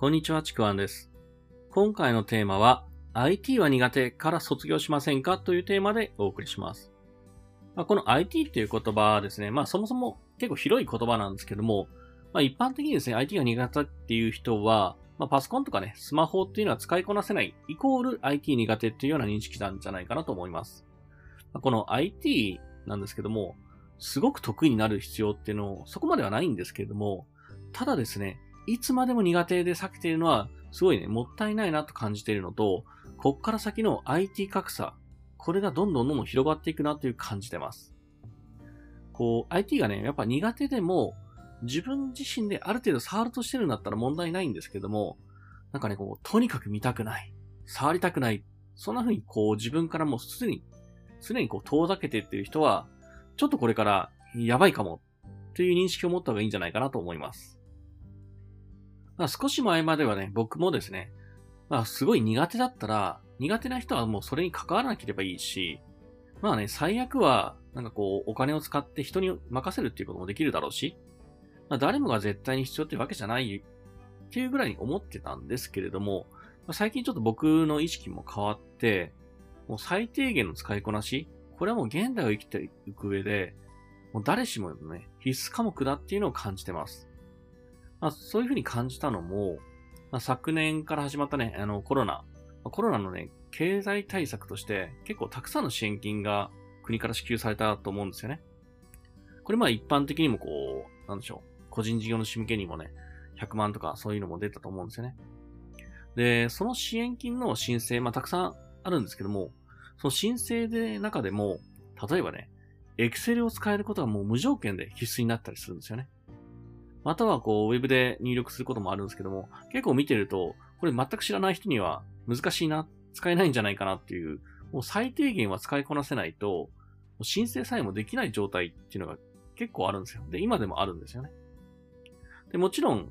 こんにちは、ちくわんです。今回のテーマは、IT は苦手から卒業しませんかというテーマでお送りします。まあ、この IT っていう言葉はですね、まあそもそも結構広い言葉なんですけども、まあ一般的にですね、IT が苦手っていう人は、まあパソコンとかね、スマホっていうのは使いこなせない、イコール IT 苦手っていうような認識なんじゃないかなと思います。まあ、この IT なんですけども、すごく得意になる必要っていうのを、そこまではないんですけれども、ただですね、いつまでも苦手で避けているのは、すごいね、もったいないなと感じているのと、こっから先の IT 格差、これがどんどんどんどん広がっていくなという感じてます。こう、IT がね、やっぱ苦手でも、自分自身である程度触るとしてるんだったら問題ないんですけども、なんかね、こう、とにかく見たくない。触りたくない。そんな風にこう、自分からもうすでに、すでにこう、遠ざけてっていう人は、ちょっとこれからやばいかも、という認識を持った方がいいんじゃないかなと思います。まあ、少し前まではね、僕もですね、まあすごい苦手だったら、苦手な人はもうそれに関わらなければいいし、まあね、最悪は、なんかこう、お金を使って人に任せるっていうこともできるだろうし、まあ誰もが絶対に必要ってわけじゃないっていうぐらいに思ってたんですけれども、まあ、最近ちょっと僕の意識も変わって、もう最低限の使いこなし、これはもう現代を生きていく上で、もう誰しもね、必須科目だっていうのを感じてます。まあ、そういうふうに感じたのも、まあ、昨年から始まったね、あの、コロナ。コロナのね、経済対策として結構たくさんの支援金が国から支給されたと思うんですよね。これまあ一般的にもこう、なんでしょう、個人事業主向けにもね、100万とかそういうのも出たと思うんですよね。で、その支援金の申請、まあたくさんあるんですけども、その申請で中でも、例えばね、Excel を使えることはもう無条件で必須になったりするんですよね。またはこう、ウェブで入力することもあるんですけども、結構見てると、これ全く知らない人には難しいな、使えないんじゃないかなっていう、もう最低限は使いこなせないと、申請さえもできない状態っていうのが結構あるんですよ。で、今でもあるんですよね。で、もちろん、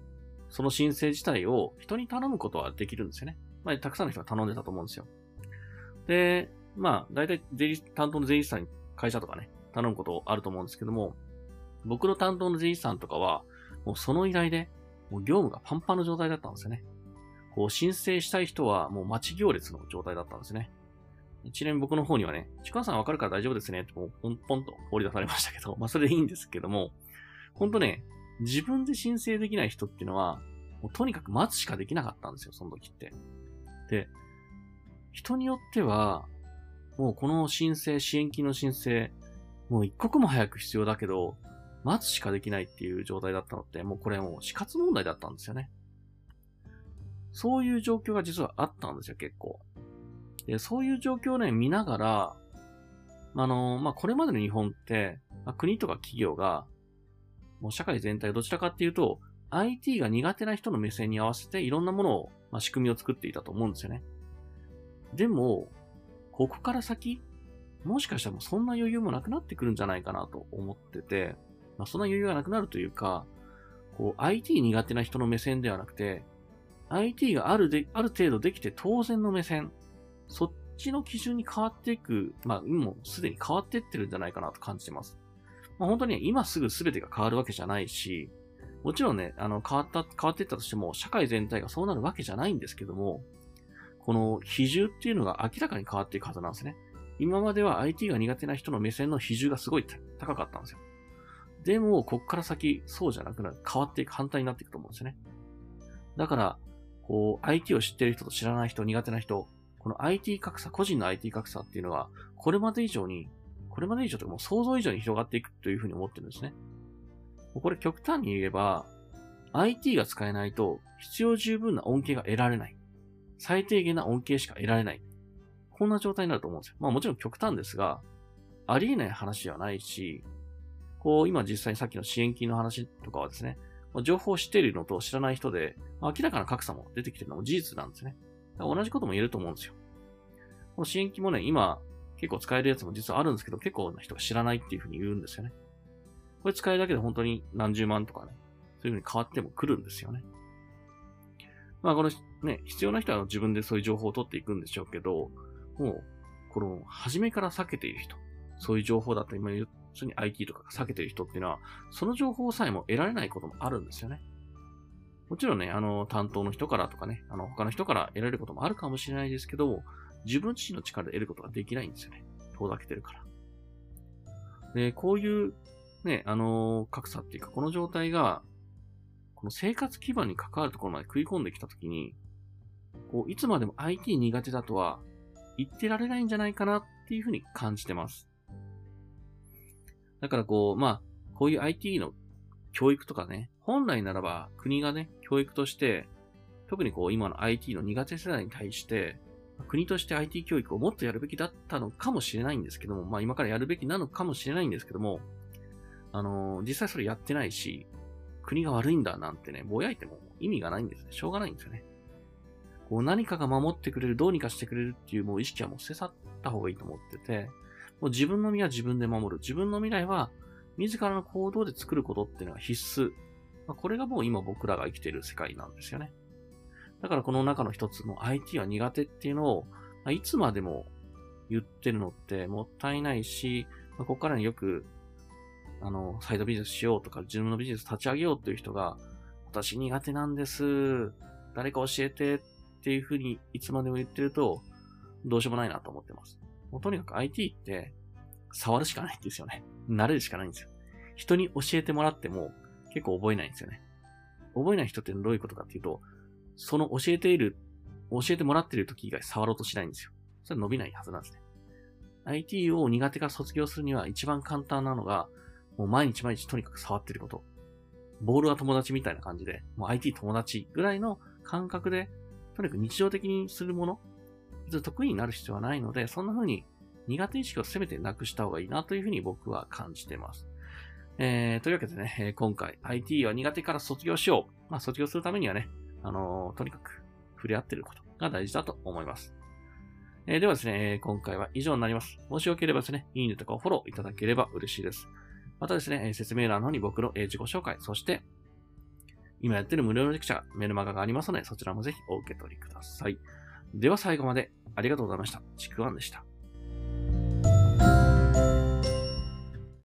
その申請自体を人に頼むことはできるんですよね。まあ、たくさんの人が頼んでたと思うんですよ。で、まあ、大体税理、担当の税理士さんに会社とかね、頼むことあると思うんですけども、僕の担当の税理士さんとかは、もうその依頼で、もう業務がパンパンの状態だったんですよね。こう申請したい人はもう待ち行列の状態だったんですね。ちなみに僕の方にはね、ちくわさんわかるから大丈夫ですねってもうポンポンと放り出されましたけど、まあそれでいいんですけども、ほんとね、自分で申請できない人っていうのは、もうとにかく待つしかできなかったんですよ、その時って。で、人によっては、もうこの申請、支援金の申請、もう一刻も早く必要だけど、待つしかできないっていう状態だったのって、もうこれもう死活問題だったんですよね。そういう状況が実はあったんですよ、結構。で、そういう状況をね、見ながら、あの、まあ、これまでの日本って、まあ、国とか企業が、もう社会全体どちらかっていうと、IT が苦手な人の目線に合わせていろんなものを、まあ、仕組みを作っていたと思うんですよね。でも、ここから先、もしかしたらもうそんな余裕もなくなってくるんじゃないかなと思ってて、まあ、そんな余裕がなくなるというか、こう、IT 苦手な人の目線ではなくて、IT があるで、ある程度できて当然の目線、そっちの基準に変わっていく、まあ、もうすでに変わっていってるんじゃないかなと感じてます。まあ、本当に、今すぐ全てが変わるわけじゃないし、もちろんね、あの、変わった、変わっていったとしても、社会全体がそうなるわけじゃないんですけども、この比重っていうのが明らかに変わっていくはずなんですね。今までは IT が苦手な人の目線の比重がすごい高かったんですよ。でも、こっから先、そうじゃなくなる。変わっていく、反対になっていくと思うんですよね。だから、こう、IT を知ってる人と知らない人、苦手な人、この IT 格差、個人の IT 格差っていうのは、これまで以上に、これまで以上とかもう想像以上に広がっていくというふうに思ってるんですね。これ極端に言えば、IT が使えないと必要十分な恩恵が得られない。最低限な恩恵しか得られない。こんな状態になると思うんですよ。まあもちろん極端ですが、ありえない話ではないし、こう、今実際にさっきの支援金の話とかはですね、情報を知っているのと知らない人で、明らかな格差も出てきてるのも事実なんですね。同じことも言えると思うんですよ。この支援金もね、今、結構使えるやつも実はあるんですけど、結構な人が知らないっていうふうに言うんですよね。これ使えるだけで本当に何十万とかね、そういうふうに変わっても来るんですよね。まあこのね、必要な人は自分でそういう情報を取っていくんでしょうけど、もう、この、初めから避けている人、そういう情報だと今言普通に IT とか避けてる人っていうのは、その情報さえも得られないこともあるんですよね。もちろんね、あの、担当の人からとかね、あの、他の人から得られることもあるかもしれないですけど、自分自身の力で得ることができないんですよね。遠ざけてるから。で、こういう、ね、あの格差っていうか、この状態が、この生活基盤に関わるところまで食い込んできたときに、こう、いつまでも IT 苦手だとは言ってられないんじゃないかなっていうふうに感じてます。だからこう、まあ、こういう IT の教育とかね、本来ならば国がね、教育として、特にこう今の IT の苦手世代に対して、国として IT 教育をもっとやるべきだったのかもしれないんですけども、まあ今からやるべきなのかもしれないんですけども、あのー、実際それやってないし、国が悪いんだなんてね、ぼやいても意味がないんですね。しょうがないんですよね。こう何かが守ってくれる、どうにかしてくれるっていうもう意識はもう捨て去った方がいいと思ってて、もう自分の身は自分で守る。自分の未来は自らの行動で作ることっていうのが必須。まあ、これがもう今僕らが生きている世界なんですよね。だからこの中の一つの IT は苦手っていうのを、まあ、いつまでも言ってるのってもったいないし、まあ、ここからによく、あの、サイドビジネスしようとか、自分のビジネス立ち上げようっていう人が、私苦手なんです。誰か教えてっていうふうにいつまでも言ってると、どうしようもないなと思ってます。もうとにかく IT って触るしかないんですよね。慣れるしかないんですよ。人に教えてもらっても結構覚えないんですよね。覚えない人ってどういうことかっていうと、その教えている、教えてもらっている時以外触ろうとしないんですよ。それ伸びないはずなんですね。IT を苦手から卒業するには一番簡単なのが、もう毎日毎日とにかく触ってること。ボールは友達みたいな感じで、もう IT 友達ぐらいの感覚で、とにかく日常的にするもの、得意になる必要はないので、そんな風に苦手意識をせめてなくした方がいいなというふうに僕は感じています。えー、というわけでね、今回 IT は苦手から卒業しよう。まあ卒業するためにはね、あのー、とにかく触れ合っていることが大事だと思います。えー、ではですね、今回は以上になります。もしよければですね、いいねとかフォローいただければ嬉しいです。またですね、説明欄の方に僕の自己紹介、そして今やってる無料のレクチャー、メルマガがありますので、そちらもぜひお受け取りください。では最後までありがとうございました。ちくわんでした。